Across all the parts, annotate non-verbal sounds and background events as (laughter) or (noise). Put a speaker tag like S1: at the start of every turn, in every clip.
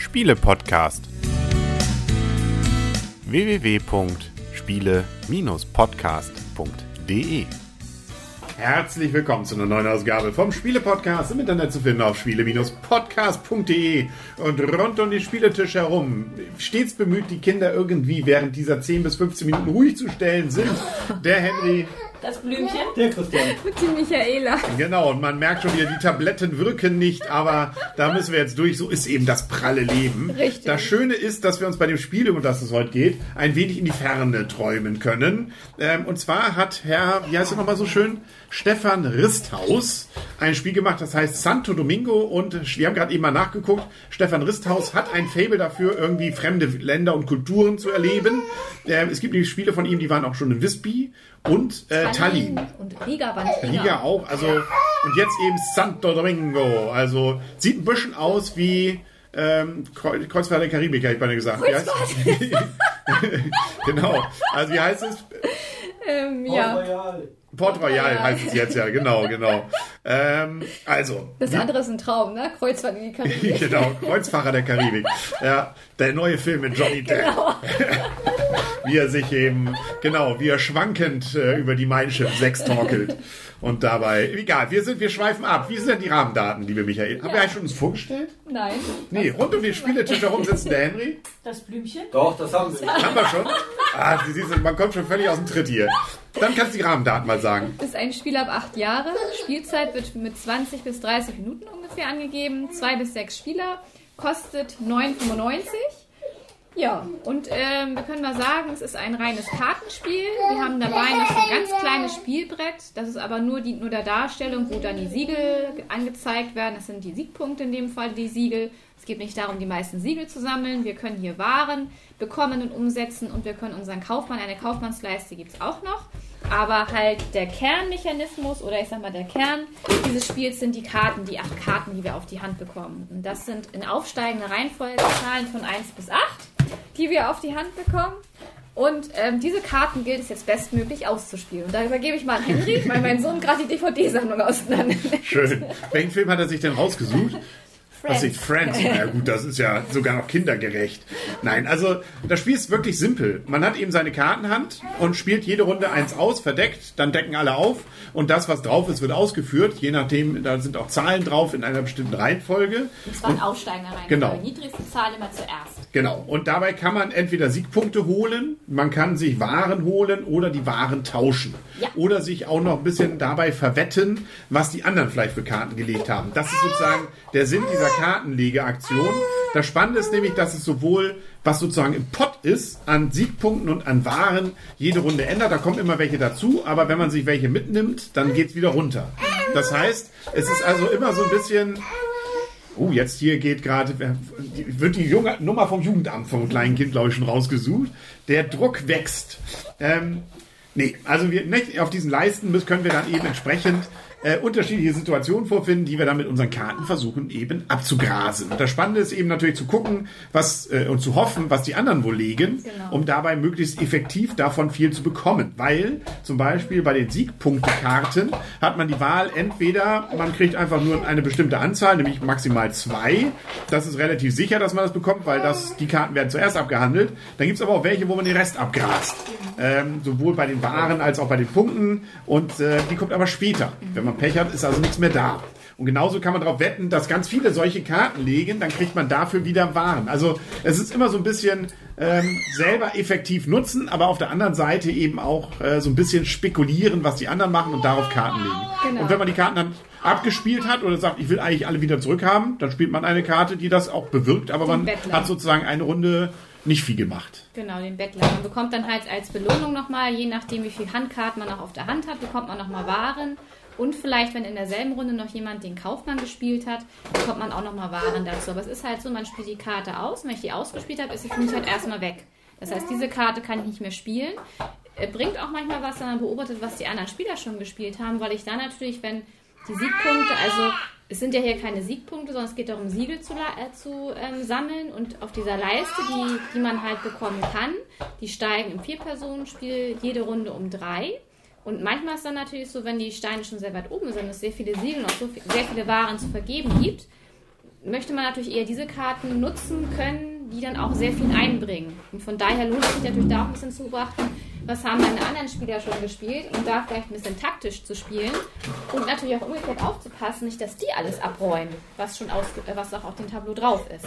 S1: Spiele-Podcast. www.spiele-podcast.de Herzlich willkommen zu einer neuen Ausgabe vom Spiele-Podcast im Internet zu finden auf spiele-podcast.de und rund um den Spieletisch herum. Stets bemüht, die Kinder irgendwie während dieser 10 bis 15 Minuten ruhig zu stellen sind der Henry,
S2: Das Blümchen.
S3: Der Christian. (laughs)
S4: Und die Michaela.
S1: Genau, und man merkt schon wieder, die Tabletten wirken nicht, aber da müssen wir jetzt durch. So ist eben das pralle Leben.
S4: Richtig.
S1: Das Schöne ist, dass wir uns bei dem Spiel, um das es heute geht, ein wenig in die Ferne träumen können. Ähm, und zwar hat Herr, wie heißt er nochmal so schön? Stefan Risthaus ein Spiel gemacht, das heißt Santo Domingo und wir haben gerade eben mal nachgeguckt. Stefan Risthaus hat ein Fable dafür, irgendwie fremde Länder und Kulturen zu erleben. (laughs) Ähm, es gibt nämlich Spiele von ihm, die waren auch schon in Visby und äh, Tallinn.
S4: Und Riga waren es
S1: Liga auch, also und jetzt eben Santo Domingo. Also sieht ein bisschen aus wie ähm, Kreu- Kreuzfahrt der Karibik, hätte ich beinahe gesagt. Wie heißt (laughs) genau. Also wie heißt es?
S4: Ähm,
S3: Port
S4: ja,
S3: Royal.
S1: Port Royal
S4: Royal.
S1: heißt es jetzt ja, genau, genau. Ähm, also.
S4: das andere ist ein Traum, ne? Kreuzfahrt in die Karibik. (laughs)
S1: genau, Kreuzfahrer der Karibik. Ja, der neue Film mit Johnny Depp.
S4: Genau. (laughs) (laughs)
S1: wie er sich eben, genau, wie er schwankend äh, über die Mein Schiff 6 torkelt. Und dabei, egal, wir sind, wir schweifen ab. Wie sind denn die Rahmendaten, liebe Michael? Haben wir eigentlich schon uns vorgestellt?
S4: Nein.
S1: Nee, rund um den Spieletisch herum sitzt der Henry.
S2: Das Blümchen.
S3: Doch, das haben sie.
S1: Haben wir schon? Ah, Sie siehst, man kommt schon völlig aus dem Tritt hier. Dann kannst du die Rahmendaten mal sagen.
S4: Ist ein Spiel ab acht Jahre. Spielzeit wird mit 20 bis 30 Minuten ungefähr angegeben. Zwei bis sechs Spieler. Kostet 9,95. Ja, und ähm, wir können mal sagen, es ist ein reines Kartenspiel. Wir haben dabei noch so ein ganz kleines Spielbrett. Das ist aber nur, dient nur der Darstellung, wo dann die Siegel angezeigt werden. Das sind die Siegpunkte in dem Fall, die Siegel. Es geht nicht darum, die meisten Siegel zu sammeln. Wir können hier Waren bekommen und umsetzen und wir können unseren Kaufmann, eine Kaufmannsleiste gibt es auch noch. Aber halt der Kernmechanismus oder ich sag mal der Kern dieses Spiels sind die Karten, die acht Karten, die wir auf die Hand bekommen. Und das sind in aufsteigender Reihenfolge Zahlen von 1 bis 8, die wir auf die Hand bekommen. Und ähm, diese Karten gilt es jetzt bestmöglich auszuspielen. Und da übergebe ich mal an Henry, weil mein Sohn gerade die DVD-Sammlung auseinander.
S1: Schön. Welchen Film hat er sich denn rausgesucht? Was ich Friends. Na gut, das ist ja sogar noch kindergerecht. Nein, also das Spiel ist wirklich simpel. Man hat eben seine Kartenhand und spielt jede Runde eins aus, verdeckt, dann decken alle auf und das, was drauf ist, wird ausgeführt. Je nachdem, da sind auch Zahlen drauf in einer bestimmten Reihenfolge.
S2: Und zwar in aufsteigender Reihenfolge.
S1: Genau.
S2: Niedrigste Zahl immer zuerst.
S1: Genau. Und dabei kann man entweder Siegpunkte holen, man kann sich Waren holen oder die Waren tauschen.
S2: Ja.
S1: Oder sich auch noch ein bisschen dabei verwetten, was die anderen vielleicht für Karten gelegt haben. Das ist sozusagen der Sinn dieser Kartenlegeaktion. Das Spannende ist nämlich, dass es sowohl, was sozusagen im Pot ist, an Siegpunkten und an Waren jede Runde ändert. Da kommen immer welche dazu, aber wenn man sich welche mitnimmt, dann geht's wieder runter. Das heißt, es ist also immer so ein bisschen Oh, jetzt hier geht gerade, wird die junge Nummer vom Jugendamt vom kleinen Kind, glaube ich, schon rausgesucht. Der Druck wächst. Ähm, nee, also wir, auf diesen Leisten können wir dann eben entsprechend äh, unterschiedliche Situationen vorfinden, die wir dann mit unseren Karten versuchen eben abzugrasen. Und das Spannende ist eben natürlich zu gucken, was äh, und zu hoffen, was die anderen wohl legen,
S4: Genau.
S1: um dabei möglichst effektiv davon viel zu bekommen. Weil zum Beispiel bei den Siegpunktekarten hat man die Wahl entweder, man kriegt einfach nur eine bestimmte Anzahl, nämlich maximal zwei. Das ist relativ sicher, dass man das bekommt, weil das, die Karten werden zuerst abgehandelt. Dann gibt es aber auch welche, wo man den Rest abgrast. Ähm, sowohl bei den Waren als auch bei den Punkten. Und äh, die kommt aber später. Wenn man Pech hat, ist also nichts mehr da. Und genauso kann man darauf wetten, dass ganz viele solche Karten legen, dann kriegt man dafür wieder Waren. Also es ist immer so ein bisschen ähm, selber effektiv nutzen, aber auf der anderen Seite eben auch äh, so ein bisschen spekulieren, was die anderen machen und darauf Karten legen.
S4: Genau.
S1: Und wenn man die Karten dann abgespielt hat oder sagt, ich will eigentlich alle wieder zurückhaben, dann spielt man eine Karte, die das auch bewirkt, aber man
S4: Bettler.
S1: hat sozusagen eine Runde nicht viel gemacht.
S4: Genau, den Bettler. Man bekommt dann halt als Belohnung nochmal, je nachdem wie viel Handkarten man noch auf der Hand hat, bekommt man nochmal Waren. Und vielleicht, wenn in derselben Runde noch jemand den Kaufmann gespielt hat, bekommt man auch nochmal Waren dazu. Aber es ist halt so, man spielt die Karte aus und wenn ich die ausgespielt habe, ist sie für mich halt erstmal weg. Das heißt, diese Karte kann ich nicht mehr spielen. Äh, Bringt auch manchmal was, wenn man beobachtet, was die anderen Spieler schon gespielt haben, weil ich dann natürlich, wenn die Siegpunkte, also es sind ja hier keine Siegpunkte, sondern es geht darum, Siegel zu, äh, zu ähm, sammeln. Und auf dieser Leiste, die, die man halt bekommen kann, die steigen im Vier-Personen-Spiel jede Runde um drei. Und manchmal ist dann natürlich so, wenn die Steine schon sehr weit oben sind, es sehr viele Siegel und auch so viel, sehr viele Waren zu vergeben gibt, möchte man natürlich eher diese Karten nutzen können, die dann auch sehr viel einbringen. Und von daher lohnt es sich natürlich da auch ein bisschen zu beobachten, was haben meine anderen Spieler schon gespielt und da vielleicht ein bisschen taktisch zu spielen und natürlich auch umgekehrt aufzupassen, nicht, dass die alles abräumen, was schon aus, äh, was auch auf dem Tableau drauf ist.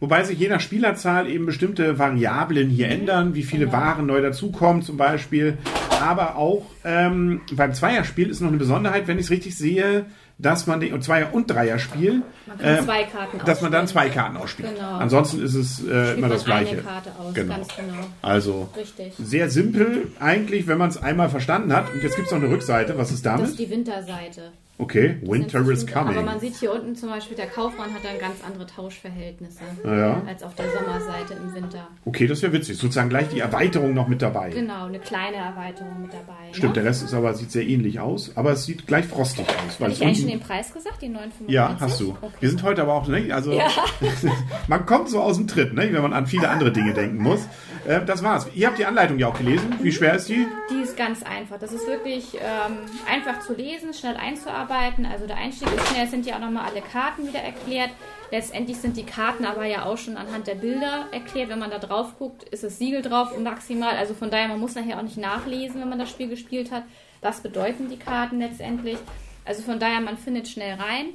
S1: Wobei sich je nach Spielerzahl eben bestimmte Variablen hier ändern, wie viele
S4: Genau.
S1: Waren neu dazukommen zum Beispiel. Aber auch ähm, beim Zweierspiel ist noch eine Besonderheit, wenn ich es richtig sehe, dass man den Zweier- und Dreierspiel,
S4: Man
S1: ähm,
S4: zwei Karten
S1: dass man dann zwei Karten ausspielt.
S4: Genau.
S1: Ansonsten ist es äh, immer das Gleiche.
S4: Aus,
S1: Genau.
S4: genau.
S1: Also
S4: Richtig.
S1: sehr simpel eigentlich, wenn man es einmal verstanden hat. Und jetzt gibt es noch eine Rückseite. Was ist
S4: Das
S1: damit?
S4: ist die Winterseite.
S1: Okay, Winter is
S4: Winter. Aber
S1: coming.
S4: man sieht hier unten zum Beispiel, der Kaufmann hat dann ganz andere Tauschverhältnisse
S1: Ja.
S4: als auf der Sommerseite im Winter.
S1: Okay, das wäre witzig. Sozusagen gleich die Erweiterung noch mit dabei.
S4: Genau, eine kleine Erweiterung mit dabei.
S1: Stimmt,
S4: ne?
S1: der Rest ist aber sieht sehr ähnlich aus, aber es sieht gleich frostig aus.
S4: Habe ich eigentlich schon den Preis gesagt, die 9,95?
S1: ja, hast du.
S4: Okay.
S1: Wir sind heute aber auch, ne, also (laughs) man kommt so aus dem Tritt, ne, wenn man an viele andere Dinge denken muss. Äh, das war's. Ihr habt die Anleitung ja auch gelesen. Wie schwer ist die?
S4: Die ist ganz einfach. Das ist wirklich ähm, einfach zu lesen, schnell einzuarbeiten. Also der Einstieg ist schnell, es sind ja auch nochmal alle Karten wieder erklärt. Letztendlich sind die Karten aber ja auch schon anhand der Bilder erklärt. Wenn man da drauf guckt, ist das Siegel drauf maximal. Also von daher, man muss nachher auch nicht nachlesen, wenn man das Spiel gespielt hat. Was bedeuten die Karten letztendlich? Also von daher, man findet schnell rein.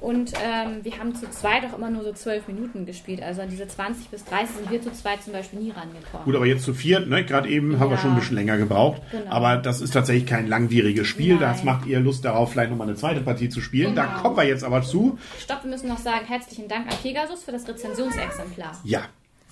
S4: Und ähm, wir haben zu zweit auch immer nur so zwölf Minuten gespielt. Also an diese 20 bis 30 sind wir zu zweit zum Beispiel nie rangekommen.
S1: Gut, aber jetzt zu viert, ne? Gerade eben haben wir
S4: Ja.
S1: schon ein bisschen länger gebraucht.
S4: Genau.
S1: Aber das ist tatsächlich kein langwieriges Spiel.
S4: Nein.
S1: Das macht ihr Lust darauf, vielleicht nochmal eine zweite Partie zu spielen. Da
S4: Genau.
S1: kommen wir jetzt aber zu.
S4: Stopp, wir müssen noch sagen, herzlichen Dank an Pegasus für das Rezensionsexemplar.
S1: Ja,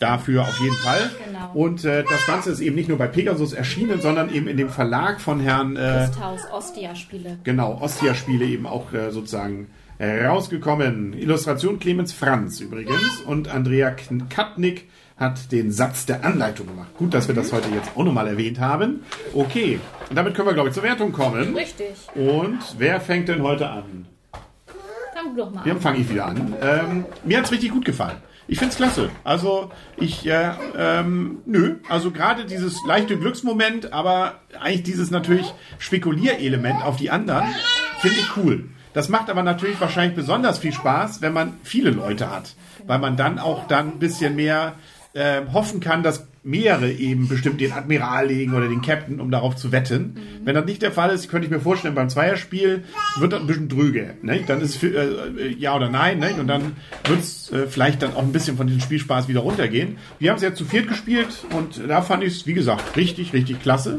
S1: dafür auf jeden Fall.
S4: Genau.
S1: Und äh, das Ganze ist eben nicht nur bei Pegasus erschienen, sondern eben in dem Verlag von Herrn äh,
S4: Gusthaus Ostia-Spiele.
S1: Genau, Ostia-Spiele eben auch äh, sozusagen rausgekommen. Illustration Clemens Franz übrigens und Andrea Katnick hat den Satz der Anleitung gemacht. Gut, dass wir das heute jetzt auch nochmal erwähnt haben. Okay, und damit können wir, glaube ich, zur Wertung kommen.
S4: Richtig.
S1: Und wer fängt denn heute an?
S4: Fang du doch mal
S1: Dann
S4: an.
S1: fange ich wieder an. Ähm, mir hat's richtig gut gefallen. Ich find's klasse. Also ich, äh, ähm, nö, also gerade dieses leichte Glücksmoment, aber eigentlich dieses natürlich Spekulierelement auf die anderen, finde ich cool. Das macht aber natürlich wahrscheinlich besonders viel Spaß, wenn man viele Leute hat, weil man dann auch dann ein bisschen mehr äh, hoffen kann, dass mehrere eben bestimmt den Admiral legen oder den Captain, um darauf zu wetten. Wenn das nicht der Fall ist, könnte ich mir vorstellen, beim Zweierspiel wird das ein bisschen dröge. Ne? Dann ist für, äh, ja oder nein, ne? und dann wird es äh, vielleicht dann auch ein bisschen von diesem Spielspaß wieder runtergehen. Wir haben es jetzt zu viert gespielt und da fand ich es, wie gesagt, richtig, richtig klasse.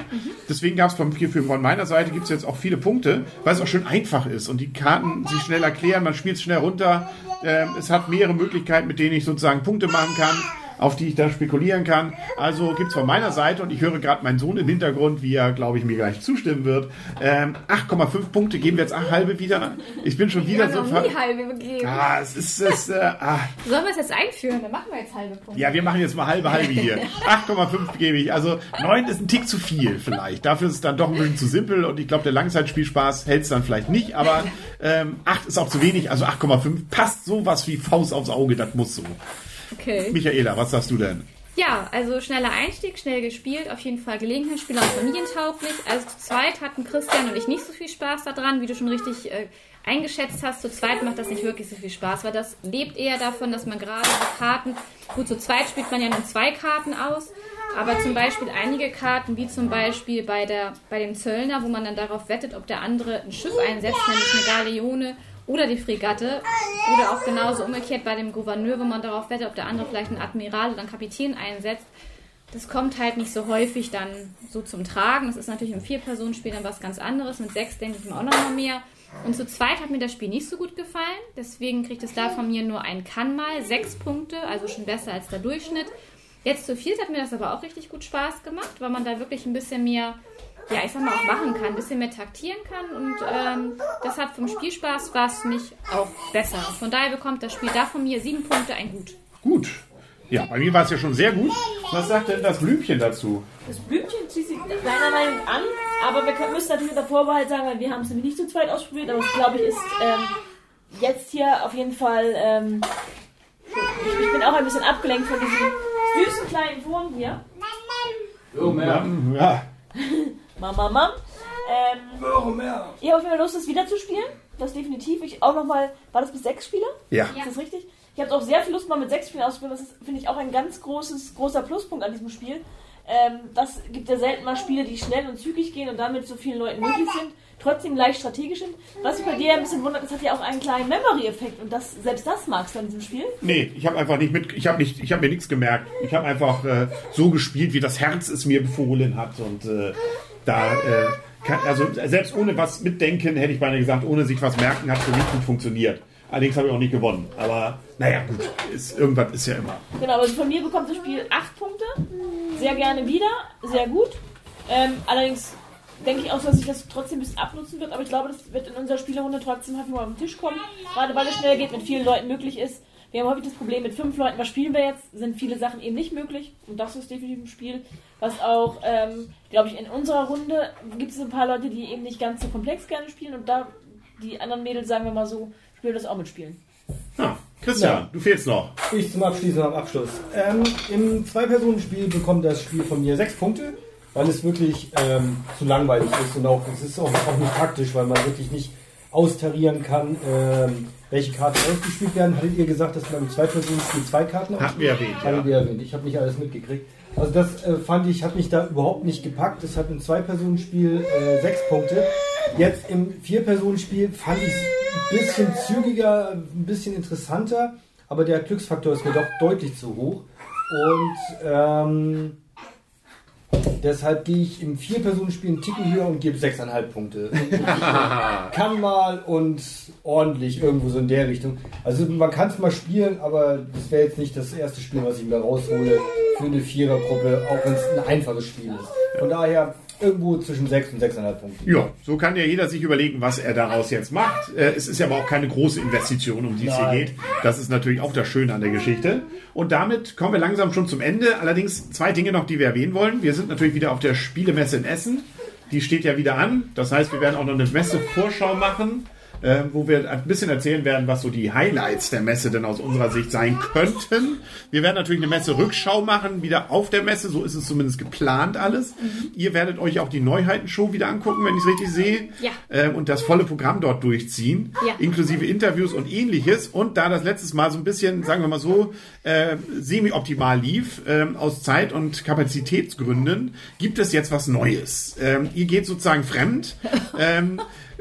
S1: Deswegen gab es von, von meiner Seite gibt es jetzt auch viele Punkte, weil es auch schön einfach ist und die Karten sich schnell erklären, man spielt es schnell runter. Ähm, es hat mehrere Möglichkeiten, mit denen ich sozusagen Punkte machen kann auf die ich da spekulieren kann. Also gibt's von meiner Seite, und ich höre gerade meinen Sohn im Hintergrund, wie er, glaube ich, mir gleich zustimmen wird, ähm, 8,5 Punkte geben wir jetzt ach, halbe wieder. Ich bin schon wieder
S4: Ich
S1: so...
S4: nie halbe gegeben.
S1: Ah, es ist... Es, äh, ah.
S4: Sollen wir es jetzt einführen? Dann machen wir jetzt halbe Punkte.
S1: Ja, wir machen jetzt mal halbe, halbe hier. (laughs) 8,5 gebe ich. Also 9 ist ein Tick zu viel vielleicht. Dafür ist es dann doch ein bisschen zu simpel und ich glaube, der Langzeitspielspaß hält es dann vielleicht nicht, aber ähm, 8 ist auch zu wenig, also 8,5 passt sowas wie Faust aufs Auge, das muss so.
S4: Okay.
S1: Michaela, was sagst du denn?
S4: Ja, also schneller Einstieg, schnell gespielt, auf jeden Fall Gelegenheitsspieler und familientauglich. Also zu zweit hatten Christian und ich nicht so viel Spaß daran, wie du schon richtig äh, eingeschätzt hast. Zu zweit macht das nicht wirklich so viel Spaß, weil das lebt eher davon, dass man gerade die Karten, gut, zu zweit spielt man ja nur zwei Karten aus, aber zum Beispiel einige Karten, wie zum Beispiel bei, der, bei dem Zöllner, wo man dann darauf wettet, ob der andere ein Schiff einsetzt, nämlich eine Galeone oder die Fregatte. Oder auch genauso umgekehrt bei dem Gouverneur, wo man darauf wettet, ob der andere vielleicht einen Admiral oder einen Kapitän einsetzt. Das kommt halt nicht so häufig dann so zum Tragen. Das ist natürlich im Vier-Personen-Spiel dann was ganz anderes. Mit sechs denke ich mir auch noch mal mehr. Und zu zweit hat mir das Spiel nicht so gut gefallen. Deswegen kriegt es da von mir nur ein Kann mal. Sechs Punkte, also schon besser als der Durchschnitt. Jetzt zu viert hat mir das aber auch richtig gut Spaß gemacht, weil man da wirklich ein bisschen mehr ja, ich sag mal, auch machen kann, ein bisschen mehr taktieren kann und ähm, das hat vom Spielspaß war es für mich auch besser. Von daher bekommt das Spiel da von mir sieben Punkte ein Gut.
S1: Gut. Ja, bei mir war es ja schon sehr gut. Was sagt denn das Blümchen dazu?
S3: Das Blümchen zieht sich deiner Meinung an, aber wir können, müssen natürlich unter Vorbehalt sagen, weil wir haben es nämlich nicht zu zweit ausprobiert, aber es glaube ich ist ähm, jetzt hier auf jeden Fall. Ähm, ich, ich bin auch ein bisschen abgelenkt von diesem süßen kleinen Ton hier.
S1: Ja,
S3: Mama, Mama. Ähm, ich habe auf jeden Fall Lust, das wieder zu spielen. Das definitiv. Ich auch nochmal. War das bis sechs Spieler?
S1: ja.
S3: Ist das richtig? Ich habe auch sehr viel Lust, mal mit sechs Spielen auszuprobieren. Das ist, finde ich, auch ein ganz großes, großer Pluspunkt an diesem Spiel. Ähm, das gibt ja selten mal Spiele, die schnell und zügig gehen und damit so vielen Leuten möglich sind, trotzdem leicht strategisch sind. Was mich bei dir ein bisschen wundert, das hat ja auch einen kleinen Memory-Effekt und das, selbst das magst du an diesem Spiel.
S1: Nee, ich habe einfach nicht mit, ich habe nicht, ich habe mir nichts gemerkt. Ich habe einfach äh, so gespielt, wie das Herz es mir befohlen hat und äh, da, äh, kann, also selbst ohne was mitdenken, hätte ich beinahe gesagt, ohne sich was merken, hat für mich gut funktioniert. Allerdings habe ich auch nicht gewonnen. Aber naja, gut, ist, irgendwas ist ja immer.
S3: Genau, also von mir bekommt das Spiel 8 Punkte. Sehr gerne wieder, sehr gut. Ähm, allerdings denke ich auch, dass sich das trotzdem ein bisschen abnutzen wird, aber ich glaube, das wird in unserer Spielerrunde trotzdem häufig mal auf den Tisch kommen. Gerade weil es schnell geht, mit vielen Leuten möglich ist. Wir haben häufig das Problem mit fünf Leuten, was spielen wir jetzt, sind viele Sachen eben nicht möglich. Und das ist definitiv ein Spiel, was auch, ähm, glaube ich, in unserer Runde gibt es ein paar Leute, die eben nicht ganz so komplex gerne spielen und da die anderen Mädels, sagen wir mal so, spielen das auch mitspielen.
S1: Ah, Christian,
S5: Ja.
S1: du fehlst noch.
S5: Ich zum Abschließen am Abschluss. Ähm, Im Zwei-Personen-Spiel bekommt das Spiel von mir sechs Punkte, weil es wirklich ähm, zu langweilig ist und auch es ist auch, auch nicht taktisch, weil man wirklich nicht austarieren kann, ähm, welche Karten ausgespielt werden. Hattet ihr gesagt, dass man im Zwei-Personen-Spiel zwei Karten
S1: Hatten wir erwähnt,
S5: Hattet
S1: ja.
S5: ihr erwähnt. Ich habe nicht alles mitgekriegt. Also das äh, fand ich, hat mich da überhaupt nicht gepackt. Es hat im Zwei-Personen-Spiel äh, sechs Punkte. Jetzt im Vier-Personen-Spiel fand ich es ein bisschen zügiger, ein bisschen interessanter, aber der Glücksfaktor ist mir doch deutlich zu hoch. Und ähm, deshalb gehe ich im Vier-Personen-Spiel einen Ticken höher und gebe 6,5 Punkte. (laughs) kann mal und ordentlich irgendwo so in der Richtung. Also man kann es mal spielen, aber das wäre jetzt nicht das erste Spiel, was ich mir raushole für eine Vierergruppe, auch wenn es ein einfaches Spiel ist. Von daher irgendwo zwischen 6 und 6,5 Punkten.
S1: Ja, so kann ja jeder sich überlegen, was er daraus jetzt macht. Äh, Es ist ja aber auch keine große Investition, um die es hier geht. Das ist natürlich auch das Schöne an der Geschichte. Und damit kommen wir langsam schon zum Ende. Allerdings zwei Dinge noch, die wir erwähnen wollen. Wir sind natürlich wieder auf der Spielemesse in Essen. Die steht ja wieder an. Das heißt, wir werden auch noch eine Messevorschau machen, äh, wo wir ein bisschen erzählen werden, was so die Highlights der Messe denn aus unserer Sicht sein könnten. Wir werden natürlich eine Messe-Rückschau machen, wieder auf der Messe. So ist es zumindest geplant alles. Ihr werdet euch auch die Neuheitenshow wieder angucken, wenn ich es richtig sehe.
S4: Ja.
S1: Äh, und das volle Programm dort durchziehen,
S4: Ja.
S1: inklusive Interviews und ähnliches. Und da das letztes Mal so ein bisschen, sagen wir mal so, äh, semi-optimal lief, ähm, aus Zeit- und Kapazitätsgründen, gibt es jetzt was Neues. Ähm, ihr geht sozusagen fremd. (laughs)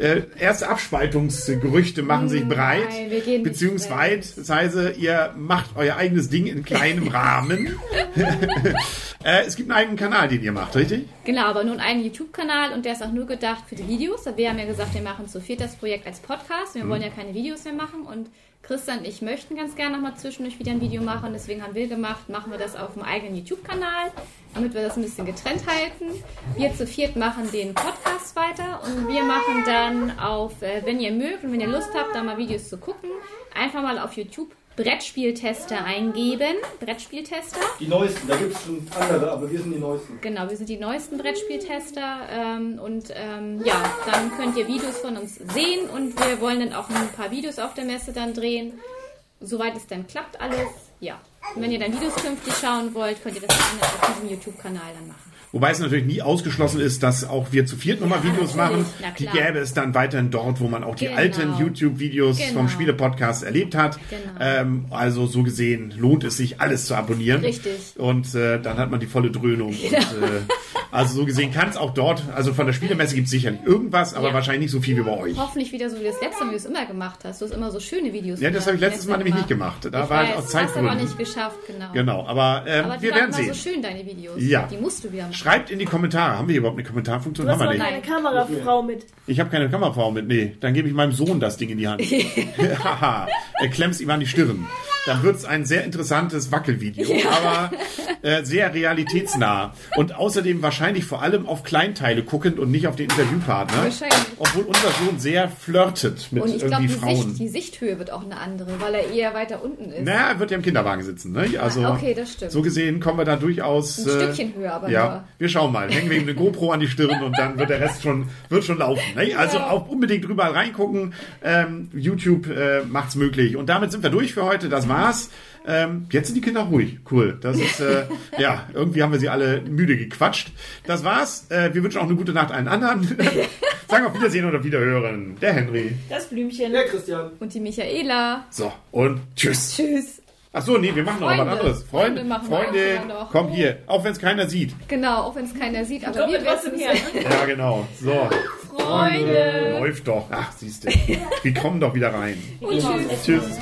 S1: äh, erste Abspaltungsgerüchte machen sich breit,
S4: Nein, wir gehen
S1: beziehungsweise ihr macht euer eigenes Ding in kleinem (laughs) Rahmen. (laughs) äh, es gibt einen eigenen Kanal, den ihr macht, richtig?
S4: Genau, aber nun einen YouTube-Kanal und der ist auch nur gedacht für die Videos. Wir haben ja gesagt, wir machen zu viert das Projekt als Podcast. Wir wollen ja keine Videos mehr machen und Christian und ich möchten ganz gerne nochmal zwischendurch wieder ein Video machen. Deswegen haben wir gemacht, machen wir das auf dem eigenen YouTube-Kanal, damit wir das ein bisschen getrennt halten. Wir zu viert machen den Podcast weiter und wir machen dann auf, äh, wenn ihr mögt und wenn ihr Lust habt, da mal Videos zu gucken, einfach mal auf YouTube Brettspieltester eingeben. Brettspieltester.
S5: Die neuesten, da gibt es schon andere, aber wir sind die neuesten.
S4: Genau, wir sind die neuesten Brettspieltester ähm, und ähm, ja, dann könnt ihr Videos von uns sehen und wir wollen dann auch ein paar Videos auf der Messe dann drehen, soweit es dann klappt alles. Ja, und wenn ihr dann Videos künftig schauen wollt, könnt ihr das gerne auf diesem YouTube-Kanal dann machen.
S1: Wobei es natürlich nie ausgeschlossen ist, dass auch wir zu viert nochmal Videos machen. Die gäbe es dann weiterhin dort, wo man auch die
S4: Genau.
S1: alten YouTube-Videos
S4: Genau.
S1: vom Spiele-Podcast erlebt hat.
S4: Genau.
S1: Ähm, also so gesehen lohnt es sich, alles zu abonnieren.
S4: Richtig.
S1: Und äh, dann hat man die volle Dröhnung. Und, äh, also so gesehen kann es auch dort, also von der Spielemesse gibt es sicherlich irgendwas, aber
S4: Ja.
S1: wahrscheinlich nicht so viel wie bei euch.
S4: Hoffentlich wieder so wie das letzte Mal, wie du es immer gemacht hast. Du hast immer so schöne Videos.
S1: Ja, das habe ich letztes Mal nämlich nicht gemacht. Da
S4: ich
S1: war
S4: weiß,
S1: ich aus
S4: du hast aber
S1: Zeitgründen.
S4: nicht geschafft, genau.
S1: Genau, aber, ähm,
S4: Aber die
S1: wir
S4: waren
S1: werden
S4: immer
S1: sehen.
S4: so schön, deine Videos.
S1: Ja.
S4: Die musst du wieder machen.
S1: Schreibt in die Kommentare. Haben wir überhaupt eine Kommentarfunktion?
S3: Du hast
S1: Haben wir nicht.
S3: keine Kamerafrau mit.
S1: Ich habe keine Kamerafrau mit. Nee, dann gebe ich meinem Sohn das Ding in die Hand. (laughs) (laughs) (laughs) Haha, er klemmt ihm an die Stirn. Dann wird es ein sehr interessantes Wackelvideo, aber äh, sehr realitätsnah. Und außerdem wahrscheinlich vor allem auf Kleinteile guckend und nicht auf den Interviewpartner.
S4: Wahrscheinlich.
S1: Obwohl unser Sohn sehr flirtet mit
S4: Und ich glaube,
S1: irgendwie
S4: die,
S1: Frauen.
S4: Sicht, die Sichthöhe wird auch eine andere, weil er eher weiter unten ist.
S1: naja, er wird ja im Kinderwagen sitzen. Ne? Also,
S4: Ah, okay, das stimmt.
S1: So gesehen kommen wir da durchaus.
S4: Ein Stückchen höher, aber
S1: Ja,
S4: nur.
S1: wir schauen mal. Hängen wir ihm eine GoPro an die Stirn und dann wird der Rest schon, wird schon laufen. Ne? Also auch unbedingt drüber reingucken. Ähm, YouTube äh, macht's möglich. Und damit sind wir durch für heute. Das war's. Ähm, jetzt sind die Kinder ruhig. Cool. Das ist, äh, (laughs) ja, irgendwie haben wir sie alle müde gequatscht. Das war's. Äh, wir wünschen auch eine gute Nacht allen anderen. (laughs) Sagen auf Wiedersehen oder Wiederhören. Der Henry.
S3: Das Blümchen.
S5: Der Christian.
S4: Und die Michaela.
S1: So, und tschüss.
S4: Tschüss.
S1: Ach so, nee, wir machen noch
S4: Freunde.
S1: was anderes. Freunde,
S4: Freunde
S1: Freunde,
S4: noch.
S1: komm hier. Auch wenn es keiner sieht.
S4: Genau, auch wenn es keiner sieht, aber wir wissen
S3: her.
S1: Ja, genau. So,
S4: Freunde.
S1: läuft doch. Ach, siehst du. Wir kommen doch wieder rein.
S3: Und tschüss.
S1: Tschüss.